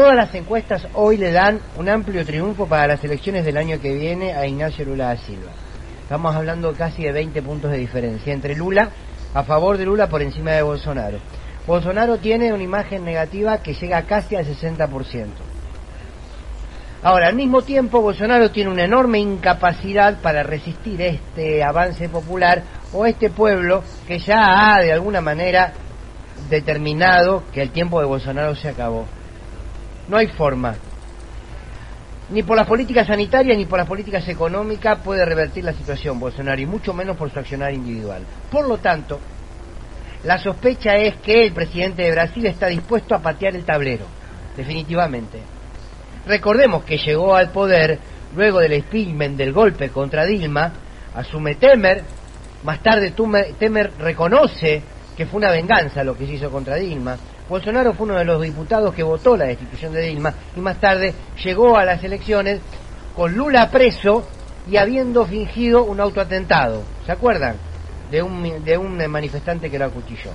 Todas las encuestas hoy le dan un amplio triunfo para las elecciones del año que viene a Ignacio Lula da Silva. Estamos hablando casi de 20 puntos de diferencia entre Lula, a favor de Lula por encima de Bolsonaro. Bolsonaro tiene una imagen negativa que llega casi al 60%. Ahora, al mismo tiempo, Bolsonaro tiene una enorme incapacidad para resistir este avance popular o este pueblo que ya ha, de alguna manera, determinado que el tiempo de Bolsonaro se acabó. No hay forma. Ni por las políticas sanitarias ni por las políticas económicas puede revertir la situación Bolsonaro y mucho menos por su accionar individual. Por lo tanto, la sospecha es que el presidente de Brasil está dispuesto a patear el tablero, definitivamente. Recordemos que llegó al poder luego del expilmen del golpe contra Dilma, asume Temer, más tarde Temer reconoce que fue una venganza lo que se hizo contra Dilma. Bolsonaro fue uno de los diputados que votó la destitución de Dilma y más tarde llegó a las elecciones con Lula preso y habiendo fingido un autoatentado. ¿Se acuerdan? De un, de un manifestante que lo acuchilló.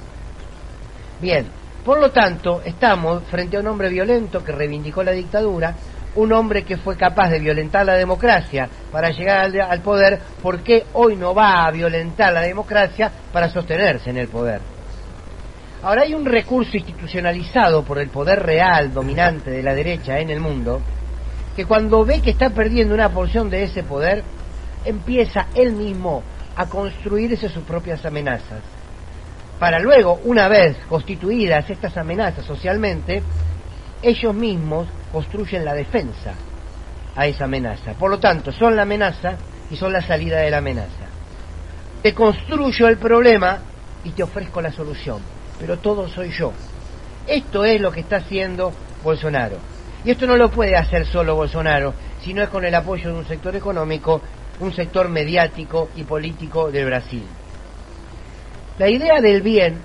Bien, por lo tanto, estamos frente a un hombre violento que reivindicó la dictadura, un hombre que fue capaz de violentar la democracia para llegar al, poder, ¿por qué hoy no va a violentar la democracia para sostenerse en el poder? Ahora hay un recurso institucionalizado por el poder real dominante de la derecha en el mundo, que cuando ve que está perdiendo una porción de ese poder, empieza él mismo a construirse sus propias amenazas para luego, una vez constituidas estas amenazas socialmente, ellos mismos construyen la defensa a esa amenaza. Por lo tanto, son la amenaza y son la salida de la amenaza. Te construyo el problema y te ofrezco la solución, pero todo soy yo. Esto es lo que está haciendo Bolsonaro. Y esto no lo puede hacer solo Bolsonaro, sino es con el apoyo de un sector económico, un sector mediático y político de Brasil. La idea del bien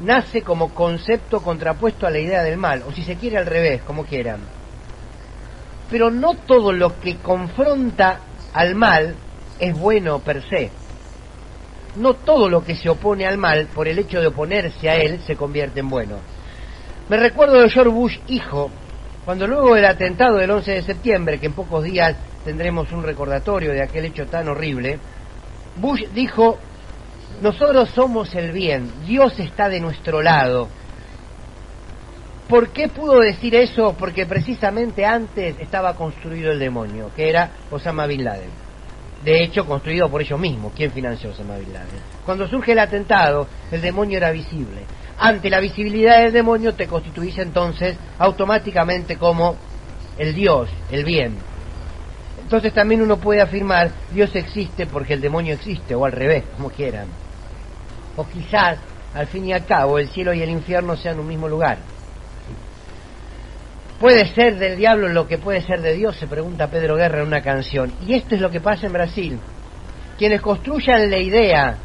nace como concepto contrapuesto a la idea del mal, o si se quiere al revés, como quieran. Pero no todo lo que confronta al mal es bueno per se. No todo lo que se opone al mal, por el hecho de oponerse a él, se convierte en bueno. Me recuerdo de George Bush hijo, cuando luego del atentado del 11 de septiembre, que en pocos días tendremos un recordatorio de aquel hecho tan horrible, Bush dijo, nosotros somos el bien, Dios está de nuestro lado. ¿Por qué pudo decir eso? Porque precisamente antes estaba construido el demonio, que era Osama Bin Laden. De hecho, construido por ellos mismos. ¿Quién financió Osama Bin Laden? Cuando surge el atentado, el demonio era visible. Ante la visibilidad del demonio te constituís entonces automáticamente como el Dios, el bien. Entonces también uno puede afirmar Dios existe porque el demonio existe, o al revés, como quieran o quizás al fin y al cabo el cielo y el infierno sean un mismo lugar. ¿Puede ser del diablo lo que puede ser de Dios? Se pregunta Pedro Guerra en una canción. Y esto es lo que pasa en Brasil. Quienes construyan la idea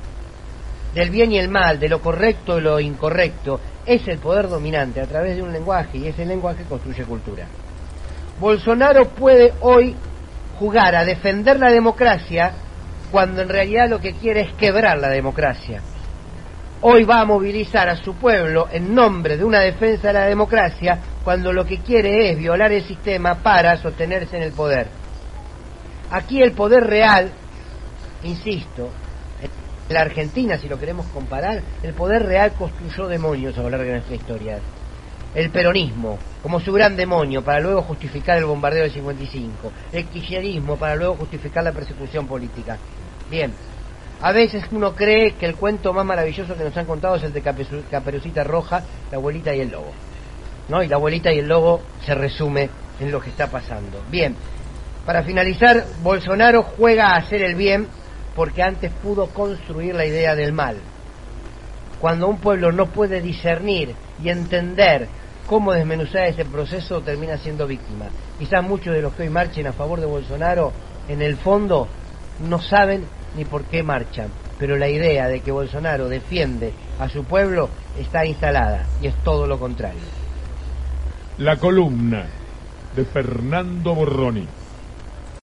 del bien y el mal, de lo correcto y lo incorrecto, es el poder dominante a través de un lenguaje y ese lenguaje construye cultura. Bolsonaro puede hoy jugar a defender la democracia cuando en realidad lo que quiere es quebrar la democracia hoy va a movilizar a su pueblo en nombre de una defensa de la democracia cuando lo que quiere es violar el sistema para sostenerse en el poder. Aquí el poder real, insisto, en la Argentina, si lo queremos comparar, el poder real construyó demonios a lo largo de nuestra historia. El peronismo, como su gran demonio, para luego justificar el bombardeo del 55. El kirchnerismo, para luego justificar la persecución política. Bien, a veces uno cree que el cuento más maravilloso que nos han contado es el de Caperucita Roja, la abuelita y el lobo. ¿No? Y la abuelita y el lobo se resume en lo que está pasando. Bien, para finalizar, Bolsonaro juega a hacer el bien porque antes pudo construir la idea del mal. Cuando un pueblo no puede discernir y entender cómo desmenuzar ese proceso, termina siendo víctima. Quizás muchos de los que hoy marchen a favor de Bolsonaro, en el fondo, no saben ni por qué marchan, pero la idea de que Bolsonaro defiende a su pueblo está instalada y es todo lo contrario. La columna de Fernando Borroni.